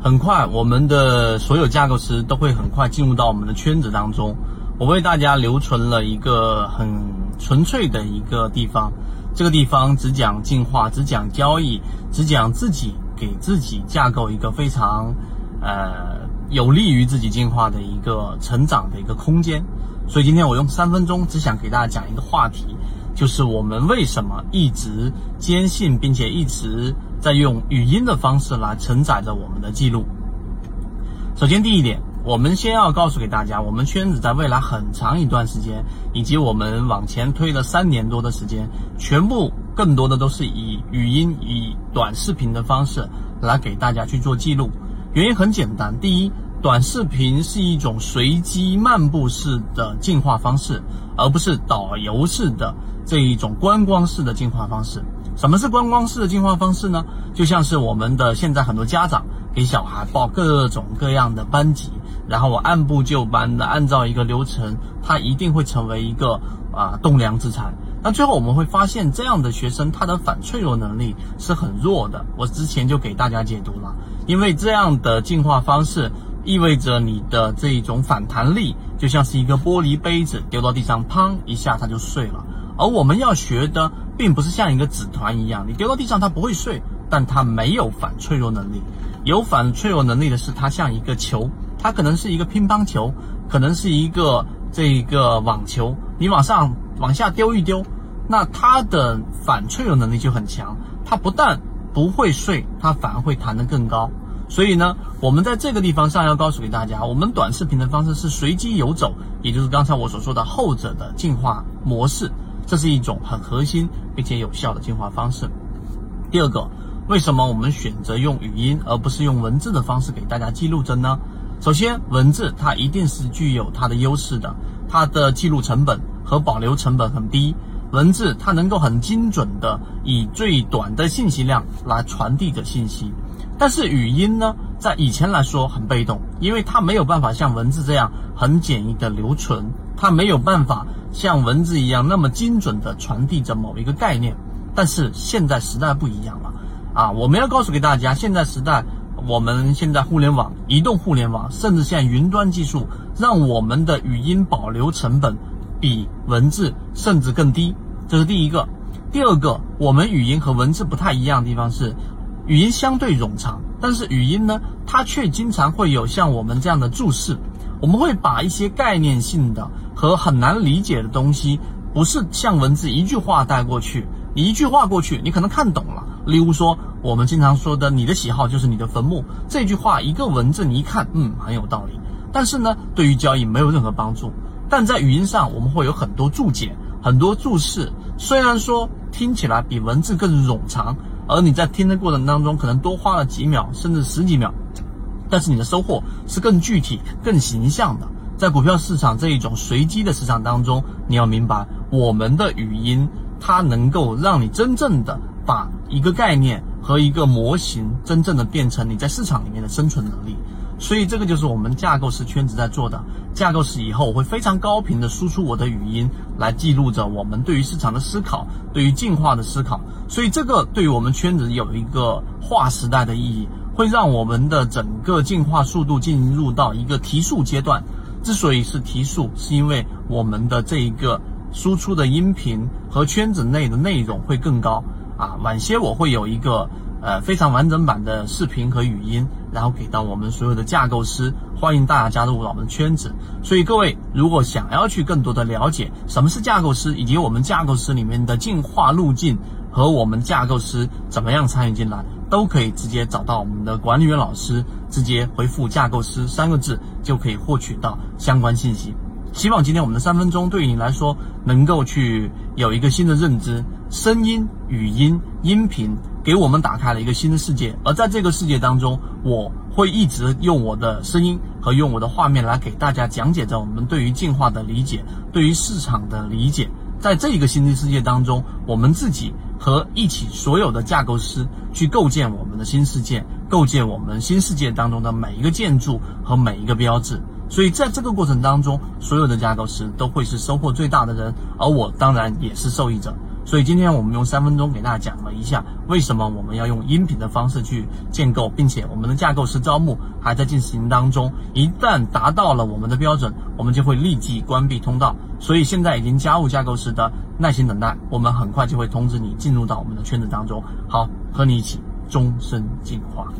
很快，我们的所有架构师都会很快进入到我们的圈子当中。我为大家留存了一个很纯粹的一个地方，这个地方只讲进化，只讲交易，只讲自己给自己架构一个非常呃有利于自己进化的一个成长的一个空间。所以今天我用三分钟，只想给大家讲一个话题。就是我们为什么一直坚信，并且一直在用语音的方式来承载着我们的记录。首先，第一点，我们先要告诉给大家，我们圈子在未来很长一段时间，以及我们往前推了三年多的时间，全部更多的都是以语音、以短视频的方式来给大家去做记录。原因很简单，第一。短视频是一种随机漫步式的进化方式，而不是导游式的这一种观光式的进化方式。什么是观光式的进化方式呢？就像是我们的现在很多家长给小孩报各种各样的班级，然后我按部就班的按照一个流程，他一定会成为一个啊栋梁之才。那最后我们会发现，这样的学生他的反脆弱能力是很弱的。我之前就给大家解读了，因为这样的进化方式。意味着你的这一种反弹力就像是一个玻璃杯子丢到地上，砰一下它就碎了。而我们要学的并不是像一个纸团一样，你丢到地上它不会碎，但它没有反脆弱能力。有反脆弱能力的是它像一个球，它可能是一个乒乓球，可能是一个这个网球，你往上往下丢一丢，那它的反脆弱能力就很强。它不但不会碎，它反而会弹得更高。所以呢，我们在这个地方上要告诉给大家，我们短视频的方式是随机游走，也就是刚才我所说的后者的进化模式，这是一种很核心并且有效的进化方式。第二个，为什么我们选择用语音而不是用文字的方式给大家记录着呢？首先，文字它一定是具有它的优势的，它的记录成本和保留成本很低，文字它能够很精准的以最短的信息量来传递着信息。但是语音呢，在以前来说很被动，因为它没有办法像文字这样很简易的留存，它没有办法像文字一样那么精准的传递着某一个概念。但是现在时代不一样了，啊，我们要告诉给大家，现在时代，我们现在互联网、移动互联网，甚至像云端技术，让我们的语音保留成本比文字甚至更低，这是第一个。第二个，我们语音和文字不太一样的地方是。语音相对冗长，但是语音呢，它却经常会有像我们这样的注释。我们会把一些概念性的和很难理解的东西，不是像文字一句话带过去，你一句话过去，你可能看懂了。例如说，我们经常说的“你的喜好就是你的坟墓”这句话，一个文字你一看，嗯，很有道理。但是呢，对于交易没有任何帮助。但在语音上，我们会有很多注解、很多注释，虽然说听起来比文字更冗长。而你在听的过程当中，可能多花了几秒，甚至十几秒，但是你的收获是更具体、更形象的。在股票市场这一种随机的市场当中，你要明白，我们的语音它能够让你真正的把一个概念和一个模型，真正的变成你在市场里面的生存能力。所以这个就是我们架构师圈子在做的。架构师以后我会非常高频的输出我的语音，来记录着我们对于市场的思考，对于进化的思考。所以这个对于我们圈子有一个划时代的意义，会让我们的整个进化速度进入到一个提速阶段。之所以是提速，是因为我们的这一个输出的音频和圈子内的内容会更高啊。晚些我会有一个。呃，非常完整版的视频和语音，然后给到我们所有的架构师，欢迎大家加入我们的圈子。所以各位，如果想要去更多的了解什么是架构师，以及我们架构师里面的进化路径和我们架构师怎么样参与进来，都可以直接找到我们的管理员老师，直接回复“架构师”三个字，就可以获取到相关信息。希望今天我们的三分钟对于你来说能够去有一个新的认知，声音、语音、音频给我们打开了一个新的世界，而在这个世界当中，我会一直用我的声音和用我的画面来给大家讲解着我们对于进化的理解，对于市场的理解，在这一个新的世界当中，我们自己和一起所有的架构师去构建我们的新世界，构建我们新世界当中的每一个建筑和每一个标志。所以在这个过程当中，所有的架构师都会是收获最大的人，而我当然也是受益者。所以今天我们用三分钟给大家讲了一下，为什么我们要用音频的方式去建构，并且我们的架构师招募还在进行当中。一旦达到了我们的标准，我们就会立即关闭通道。所以现在已经加入架构师的，耐心等待，我们很快就会通知你进入到我们的圈子当中。好，和你一起终身进化。